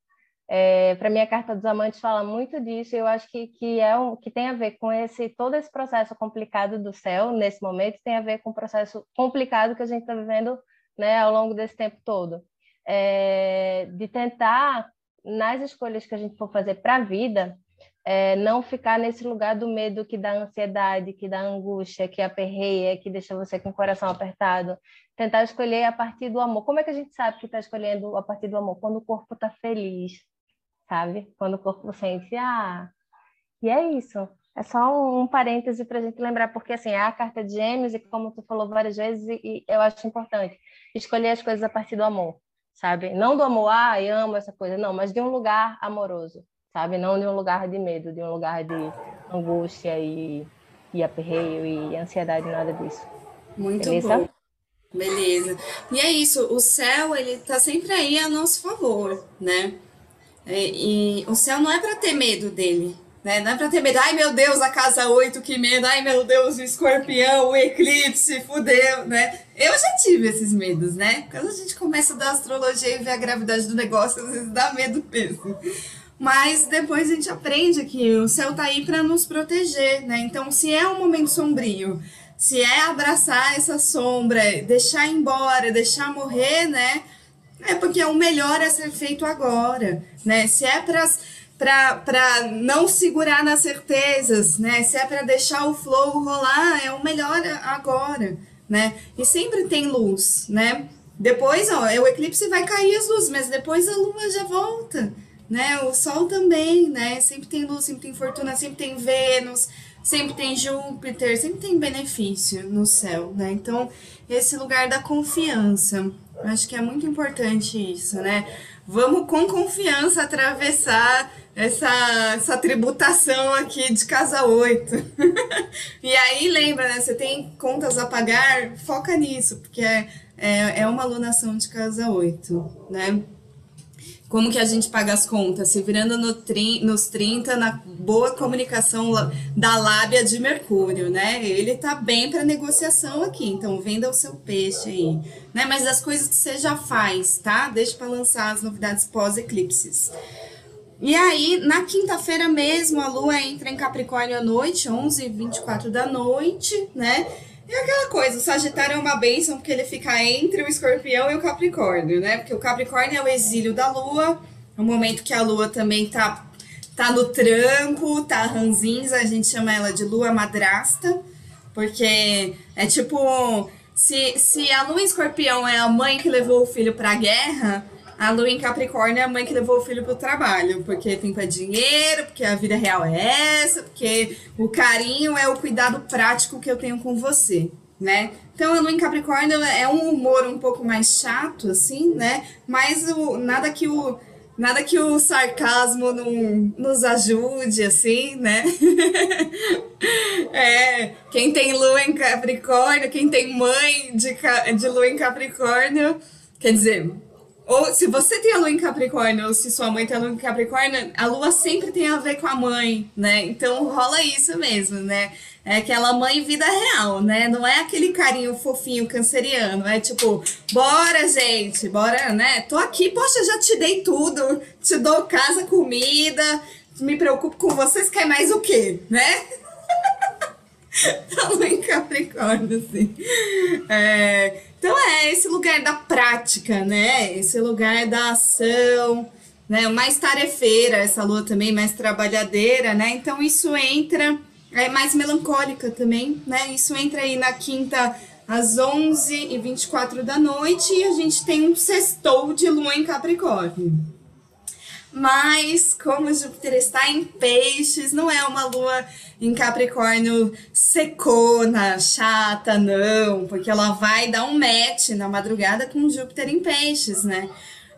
é, para mim, a Carta dos Amantes fala muito disso. Eu acho que, que, é um, que tem a ver com esse todo esse processo complicado do céu, nesse momento, tem a ver com o processo complicado que a gente está vivendo né, ao longo desse tempo todo. É, de tentar, nas escolhas que a gente for fazer para a vida, é, não ficar nesse lugar do medo que dá ansiedade, que dá angústia, que aperreia, que deixa você com o coração apertado. Tentar escolher a partir do amor. Como é que a gente sabe que está escolhendo a partir do amor? Quando o corpo está feliz, sabe? Quando o corpo sente, ah, e é isso. É só um parêntese para a gente lembrar, porque assim, é a carta de gêmeos, e como tu falou várias vezes, e, eu acho importante escolher as coisas a partir do amor, sabe? Não do amor, ah, eu amo essa coisa, não, mas de um lugar amoroso, sabe? Não de um lugar de medo, de um lugar de angústia e, e aperreio e ansiedade, nada disso. Muito Beleza? bom. Beleza. E é isso, o céu, ele tá sempre aí a nosso favor, né? E, e o céu não é para ter medo dele, né? Não é pra ter medo, ai meu Deus, a casa 8, que medo, ai meu Deus, o escorpião, o eclipse, fudeu, né? Eu já tive esses medos, né? Quando a gente começa a dar astrologia e ver a gravidade do negócio, às vezes dá medo mesmo. Mas depois a gente aprende que o céu tá aí para nos proteger, né? Então, se é um momento sombrio, se é abraçar essa sombra, deixar embora, deixar morrer, né? É porque o melhor é ser feito agora, né? Se é para para não segurar nas certezas, né? Se é para deixar o flow rolar, é o melhor agora, né? E sempre tem luz, né? Depois, ó, o eclipse vai cair as luzes, mas depois a lua já volta, né? O sol também, né? Sempre tem luz, sempre tem fortuna, sempre tem Vênus, sempre tem Júpiter, sempre tem benefício no céu, né? Então, esse lugar da confiança, acho que é muito importante isso, né? Vamos com confiança atravessar essa, essa tributação aqui de casa 8. e aí, lembra, né? Você tem contas a pagar, foca nisso, porque é, é, é uma alunação de casa 8, né? Como que a gente paga as contas? Se virando no tri, nos 30, na boa comunicação da lábia de Mercúrio, né? Ele tá bem para negociação aqui, então venda o seu peixe aí, né? Mas as coisas que você já faz, tá? Deixa para lançar as novidades pós-eclipses. E aí, na quinta-feira mesmo, a lua entra em Capricórnio à noite, 11 e 24 da noite, né? E aquela coisa, o Sagitário é uma bênção porque ele fica entre o escorpião e o Capricórnio, né? Porque o Capricórnio é o exílio da lua, é o momento que a lua também tá, tá no tranco, tá ranzinza, a gente chama ela de lua madrasta, porque é tipo, se, se a lua escorpião é a mãe que levou o filho pra guerra, a lua em Capricórnio é a mãe que levou o filho pro trabalho, porque tempo é dinheiro, porque a vida real é essa, porque o carinho é o cuidado prático que eu tenho com você, né? Então a lua em Capricórnio é um humor um pouco mais chato, assim, né? Mas o, nada que o nada que o sarcasmo não nos ajude, assim, né? é, quem tem lua em Capricórnio, quem tem mãe de, de lua em Capricórnio, quer dizer, ou se você tem a lua em Capricórnio, ou se sua mãe tem a lua em Capricórnio, a lua sempre tem a ver com a mãe, né? Então rola isso mesmo, né? É aquela mãe vida real, né? Não é aquele carinho fofinho canceriano. É tipo, bora, gente, bora, né? Tô aqui, poxa, já te dei tudo. Te dou casa, comida. Me preocupo com vocês, quer mais o quê, né? A lua em Capricórnio, assim. É, então é esse lugar da prática, né? Esse lugar da ação, né? Mais tarefeira, essa lua também mais trabalhadeira, né? Então isso entra, é mais melancólica também, né? Isso entra aí na quinta às 11 e 24 da noite e a gente tem um sextou de lua em Capricórnio. Mas, como Júpiter está em peixes, não é uma lua em Capricórnio secona, chata, não, porque ela vai dar um match na madrugada com Júpiter em peixes, né?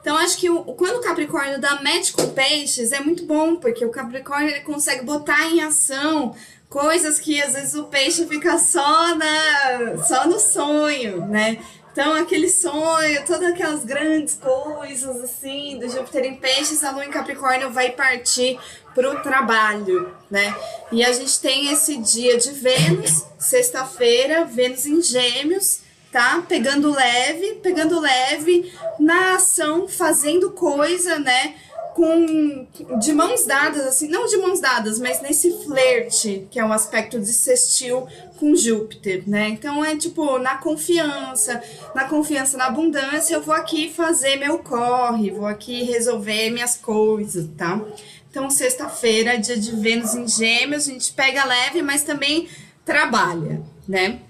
Então, acho que o, quando o Capricórnio dá match com peixes, é muito bom, porque o Capricórnio ele consegue botar em ação coisas que às vezes o peixe fica só, na, só no sonho, né? Então, aquele sonho, todas aquelas grandes coisas, assim, do Júpiter em Peixes, a Lua em Capricórnio vai partir para o trabalho, né? E a gente tem esse dia de Vênus, sexta-feira, Vênus em Gêmeos, tá? Pegando leve, pegando leve na ação, fazendo coisa, né? Com de mãos dadas, assim, não de mãos dadas, mas nesse flerte, que é um aspecto de sextil com Júpiter, né? Então é tipo, na confiança, na confiança, na abundância, eu vou aqui fazer meu corre, vou aqui resolver minhas coisas, tá? Então, sexta-feira, dia de Vênus em Gêmeos, a gente pega leve, mas também trabalha, né?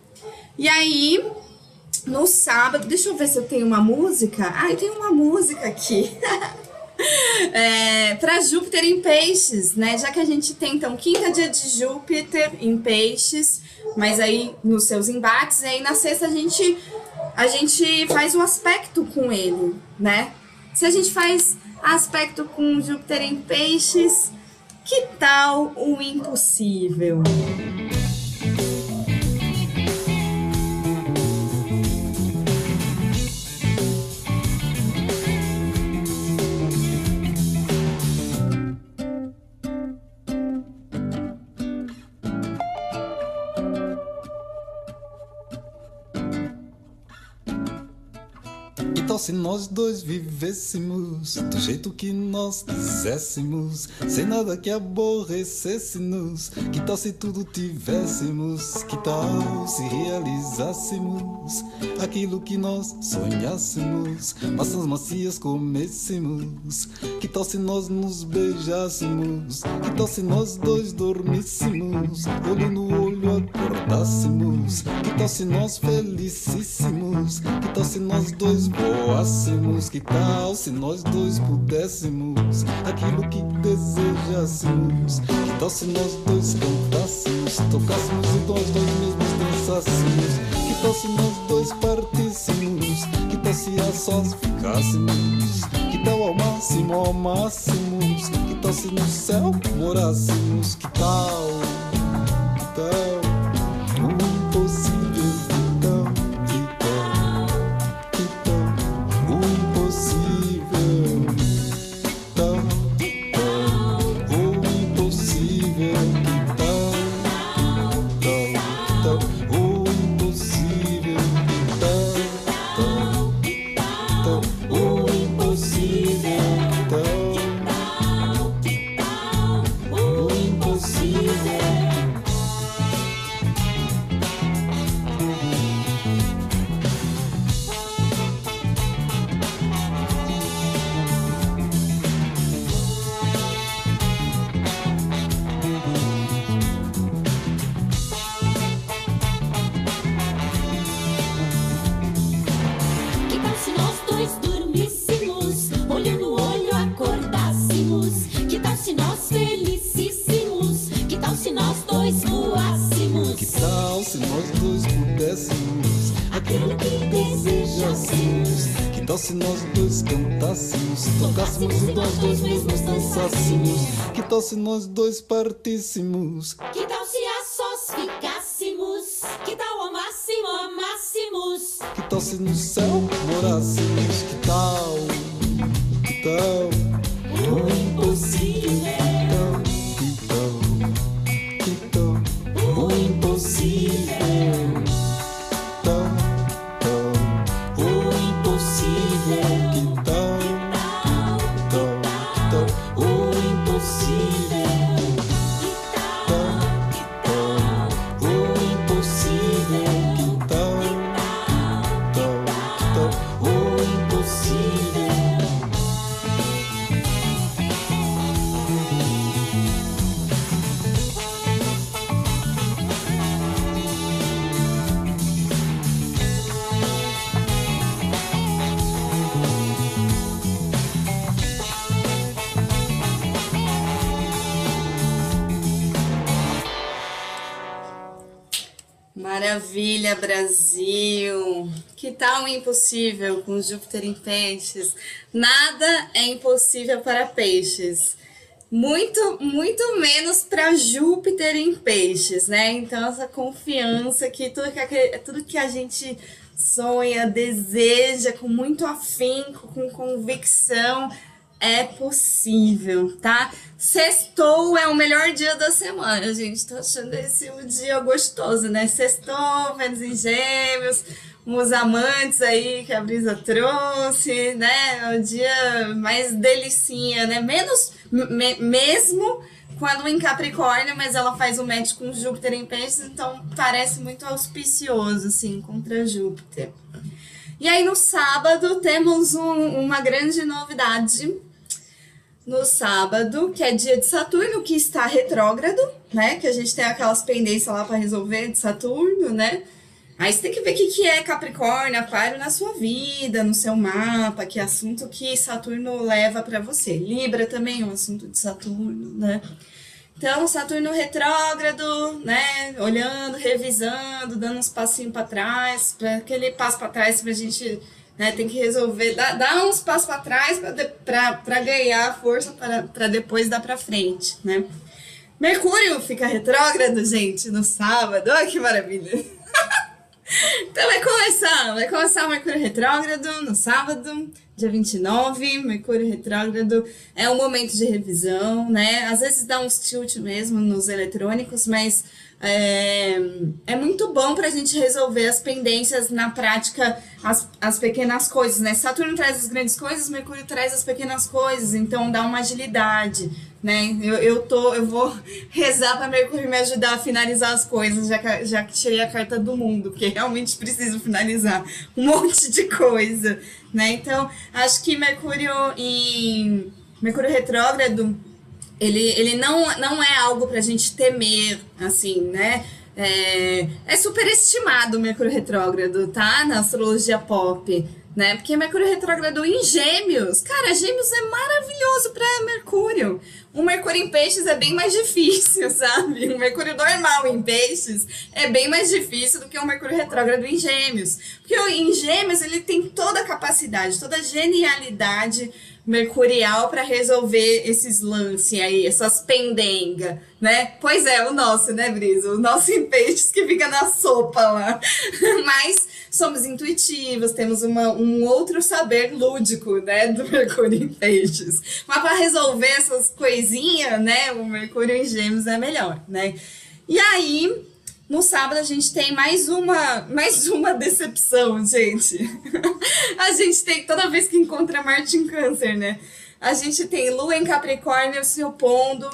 E aí, no sábado, deixa eu ver se eu tenho uma música. Ah, eu tenho uma música aqui. É, para Júpiter em peixes, né? Já que a gente tem então quinta dia de Júpiter em peixes, mas aí nos seus embates, e aí na sexta a gente a gente faz um aspecto com ele, né? Se a gente faz aspecto com Júpiter em peixes, que tal o impossível? Se nós dois vivêssemos do jeito que nós quiséssemos, sem nada que aborrecesse-nos? Que tal se tudo tivéssemos? Que tal se realizássemos aquilo que nós sonhássemos? Maçãs macias comêssemos? Que tal se nós nos beijássemos? Que tal se nós dois dormíssemos? Olho no acordássemos? Que tal se nós felicíssimos? Que tal se nós dois voássemos? que tal se nós dois pudéssemos aquilo que desejássemos? Que tal se nós dois cantássemos, tocássemos e nós dois mesmos dançássemos? Que tal se nós dois partíssemos? Que tal se a sós ficássemos? Que tal ao máximo, ao máximos? Que tal se no céu morássemos? Que tal? Que se nós dois partíssemos? Que tal se a sós ficássemos? Que tal ao máximo amássemos? Que tal se no céu morássemos? Que tal? Que tal? O impossível. Tal o impossível com Júpiter em peixes? Nada é impossível para peixes. Muito, muito menos para Júpiter em peixes, né? Então, essa confiança que tudo que, tudo que a gente sonha, deseja com muito afinco, com convicção, é possível, tá? Sextou é o melhor dia da semana, gente. Tô achando esse um dia gostoso, né? Sextou, Vênus em Gêmeos, os amantes aí que a Brisa trouxe, né? É o dia mais delicinha, né? Menos, me, mesmo quando em Capricórnio, mas ela faz o match com Júpiter em Peixes, então parece muito auspicioso, assim, contra Júpiter. E aí no sábado temos um, uma grande novidade no sábado, que é dia de Saturno, que está retrógrado, né? Que a gente tem aquelas pendências lá para resolver de Saturno, né? Aí você tem que ver o que, que é Capricórnio, Aquário na sua vida, no seu mapa, que assunto que Saturno leva para você. Libra também é um assunto de Saturno, né? Então, Saturno retrógrado, né? Olhando, revisando, dando uns passinhos para trás, para aquele passo para trás pra gente né, tem que resolver, dar, dar uns passos para trás para ganhar força para depois dar para frente, né? Mercúrio fica retrógrado, gente, no sábado. Olha que maravilha! então vai começar, vai começar o Mercúrio retrógrado no sábado, dia 29. Mercúrio retrógrado é um momento de revisão, né? Às vezes dá uns tilt mesmo nos eletrônicos, mas é, é muito bom para a gente resolver as pendências na prática, as, as pequenas coisas, né? Saturno traz as grandes coisas, Mercúrio traz as pequenas coisas, então dá uma agilidade, né? Eu, eu, tô, eu vou rezar para Mercúrio me ajudar a finalizar as coisas, já que, já que tirei a carta do mundo, porque realmente preciso finalizar um monte de coisa, né? Então, acho que Mercúrio em Mercúrio retrógrado ele, ele não, não é algo pra gente temer, assim, né? É, é superestimado o Mercúrio retrógrado, tá? Na astrologia pop, né? Porque Mercúrio retrógrado em Gêmeos, cara, Gêmeos é maravilhoso para Mercúrio. O Mercúrio em Peixes é bem mais difícil, sabe? O Mercúrio normal em Peixes é bem mais difícil do que o Mercúrio retrógrado em Gêmeos. Porque em Gêmeos ele tem toda a capacidade, toda a genialidade mercurial para resolver esses lances aí, essas pendenga, né? Pois é, o nosso, né, Brisa? O nosso peixes que fica na sopa lá. Mas somos intuitivos, temos uma, um outro saber lúdico, né, do Mercúrio em peixes. Mas para resolver essas coisinhas, né, o Mercúrio em gêmeos é melhor, né? E aí, no sábado a gente tem mais uma, mais uma decepção, gente. a gente tem toda vez que encontra Marte em Câncer, né? A gente tem Lua em Capricórnio se opondo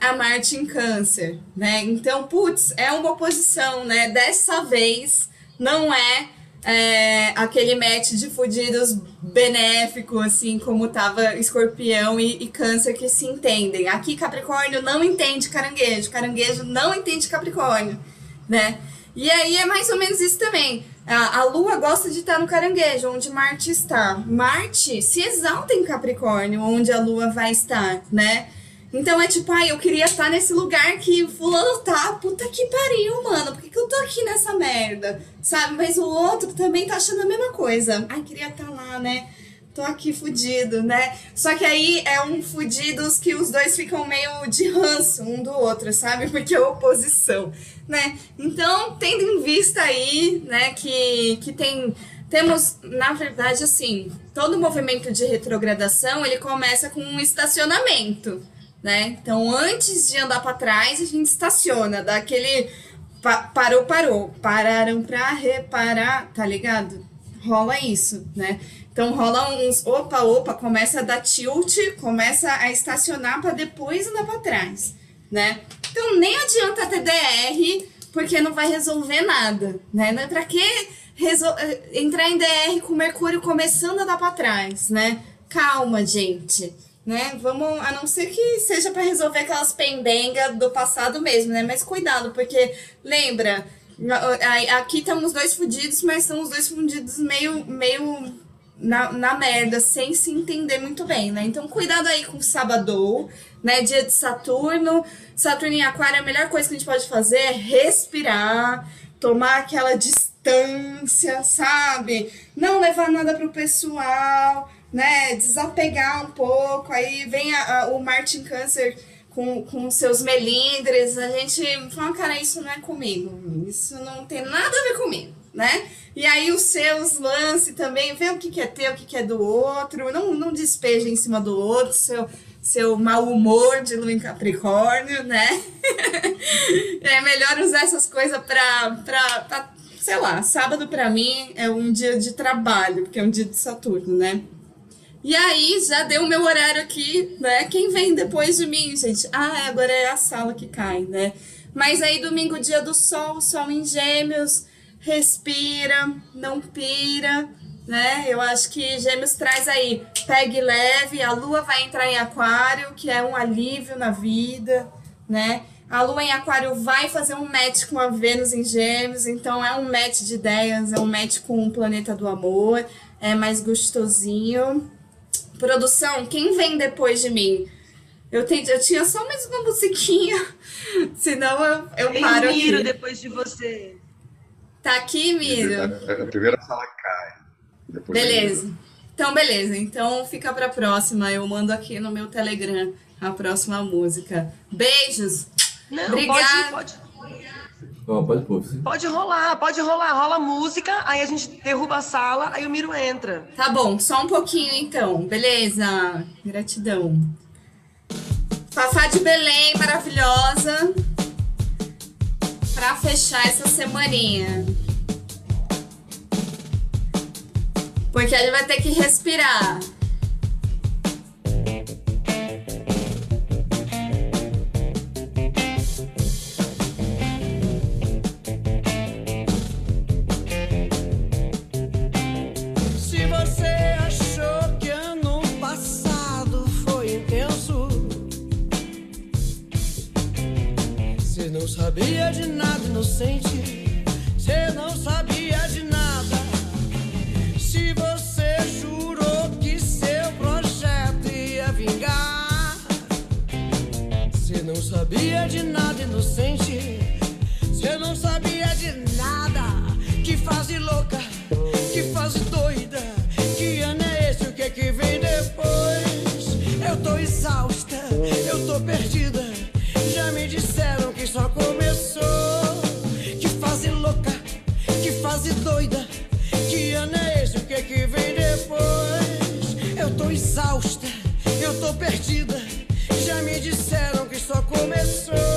a Marte em Câncer, né? Então, putz, é uma oposição, né? Dessa vez não é, é aquele match de fudidos benéfico, assim como tava Escorpião e, e Câncer que se entendem. Aqui Capricórnio não entende Caranguejo, Caranguejo não entende Capricórnio né? E aí é mais ou menos isso também. A, a Lua gosta de estar no caranguejo, onde Marte está. Marte se exalta em Capricórnio, onde a Lua vai estar, né? Então é tipo, ai, eu queria estar nesse lugar que fulano tá, puta que pariu, mano, por que, que eu tô aqui nessa merda? Sabe? Mas o outro também tá achando a mesma coisa. Ai, queria estar lá, né? Tô aqui fudido, né? Só que aí é um fudidos que os dois ficam meio de ranço um do outro, sabe? Porque é oposição, né? Então, tendo em vista aí, né, que, que tem temos, na verdade, assim, todo movimento de retrogradação, ele começa com um estacionamento, né? Então, antes de andar para trás, a gente estaciona, dá aquele pa parou, parou, pararam para reparar, tá ligado? Rola isso, né? Então rola uns opa, opa, começa a dar tilt, começa a estacionar para depois andar para trás, né? Então nem adianta ter DR, porque não vai resolver nada, né? É para que eh, entrar em DR com Mercúrio começando a dar para trás, né? Calma, gente. Né? Vamos, a não ser que seja para resolver aquelas pendengas do passado mesmo, né? Mas cuidado, porque lembra, aqui estamos dois fudidos, mas são os dois fundidos meio, meio na, na merda, sem se entender muito bem, né? Então, cuidado aí com o sábado, né? Dia de Saturno. Saturno em Aquário, a melhor coisa que a gente pode fazer é respirar, tomar aquela distância, sabe? Não levar nada pro pessoal, né? Desapegar um pouco. Aí vem a, a, o Martin Câncer com, com seus melindres. A gente fala, cara, isso não é comigo. Isso não tem nada a ver comigo, né? E aí os seus lances também, vê o que, que é teu, o que, que é do outro, não, não despeja em cima do outro, seu, seu mau humor de lua em Capricórnio, né? é melhor usar essas coisas pra, pra, pra, sei lá, sábado pra mim é um dia de trabalho, porque é um dia de Saturno, né? E aí, já deu o meu horário aqui, né? Quem vem depois de mim, gente? Ah, agora é a sala que cai, né? Mas aí, domingo, dia do sol, sol em gêmeos, respira, não pira, né? Eu acho que Gêmeos traz aí, pegue leve, a lua vai entrar em Aquário, que é um alívio na vida, né? A Lua em Aquário vai fazer um match com a Vênus em Gêmeos, então é um match de ideias, é um match com o planeta do amor, é mais gostosinho. Produção, quem vem depois de mim? Eu, tenho, eu tinha só mais uma musiquinha, senão eu, eu paro o Miro aqui. depois de você. Tá aqui, Miro? A, a primeira sala cai. Beleza. Então, beleza. Então, fica pra próxima. Eu mando aqui no meu Telegram a próxima música. Beijos. Não, Obrigada. pode, pode, Ó, pode pôr. sim. pode rolar, pode rolar. Rola música, aí a gente derruba a sala, aí o Miro entra. Tá bom, só um pouquinho então. Beleza. Gratidão. Fafá de Belém, maravilhosa. Pra fechar essa semaninha. Porque a gente vai ter que respirar. Sabia de nada, inocente. Você não sabia de nada. Se você jurou que seu projeto ia vingar, você não sabia de nada, inocente. Você não sabia de nada. Que fase louca, que fase doida. Que ano é esse? O que é que vem depois? Eu tô exausta, eu tô perdida. Já me disseram fase doida. Que ano é esse? O que é que vem depois? Eu tô exausta, eu tô perdida. Já me disseram que só começou.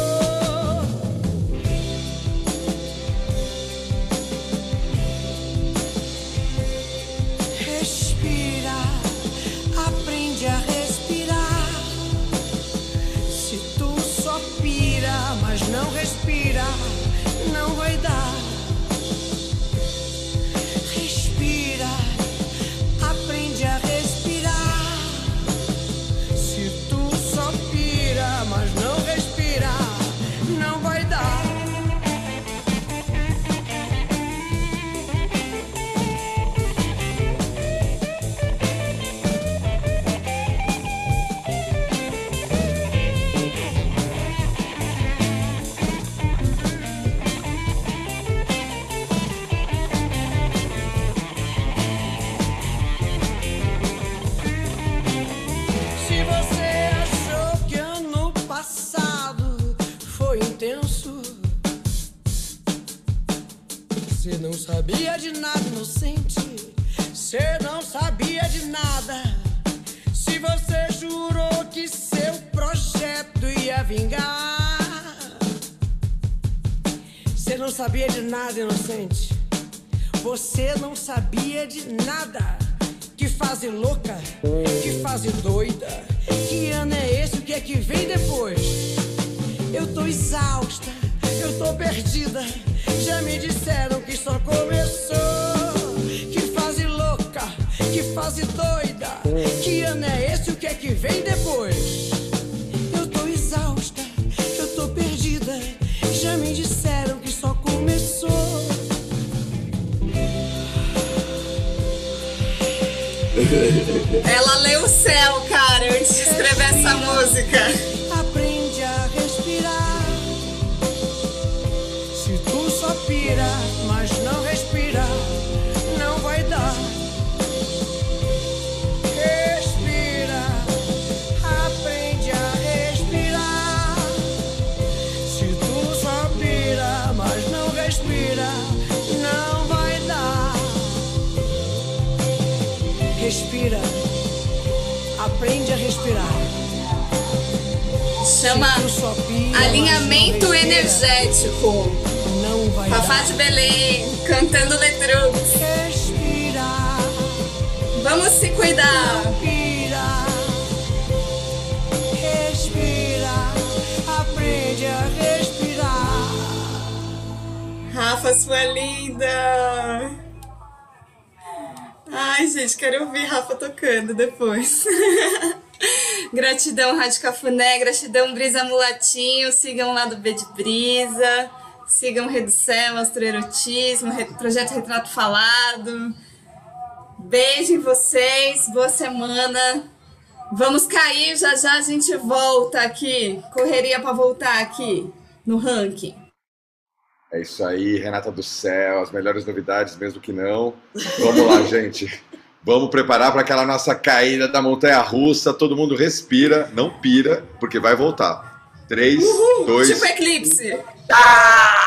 Nada, inocente. Você não sabia de nada. Que fase louca, que fase doida. Que ano é esse? O que é que vem depois? Eu tô exausta, eu tô perdida. Já me disseram que só começou. Que fase louca, que fase doida. Que ano é esse? O que é que vem depois? Ela leu o céu, cara, antes de escrever essa música. Respira, aprende a respirar. Chama mas Alinhamento não Energético. Não vai Fafá dar. de Belém, cantando Letrux. Respira, Vamos se cuidar. respira, respira, aprende a respirar. Rafa, sua linda. Ai, gente, quero ouvir Rafa tocando depois. Gratidão, Rádio Cafuné, gratidão, Brisa Mulatinho. Sigam lá do B de Brisa. Sigam Redução, Astroerotismo, Projeto Retrato Falado. Beijo em vocês, boa semana. Vamos cair, já já a gente volta aqui. Correria para voltar aqui no ranking. É isso aí, Renata do Céu, as melhores novidades, mesmo que não. Vamos lá, gente. Vamos preparar para aquela nossa caída da montanha russa. Todo mundo respira, não pira, porque vai voltar. Três, dois. Tipo eclipse. Ah!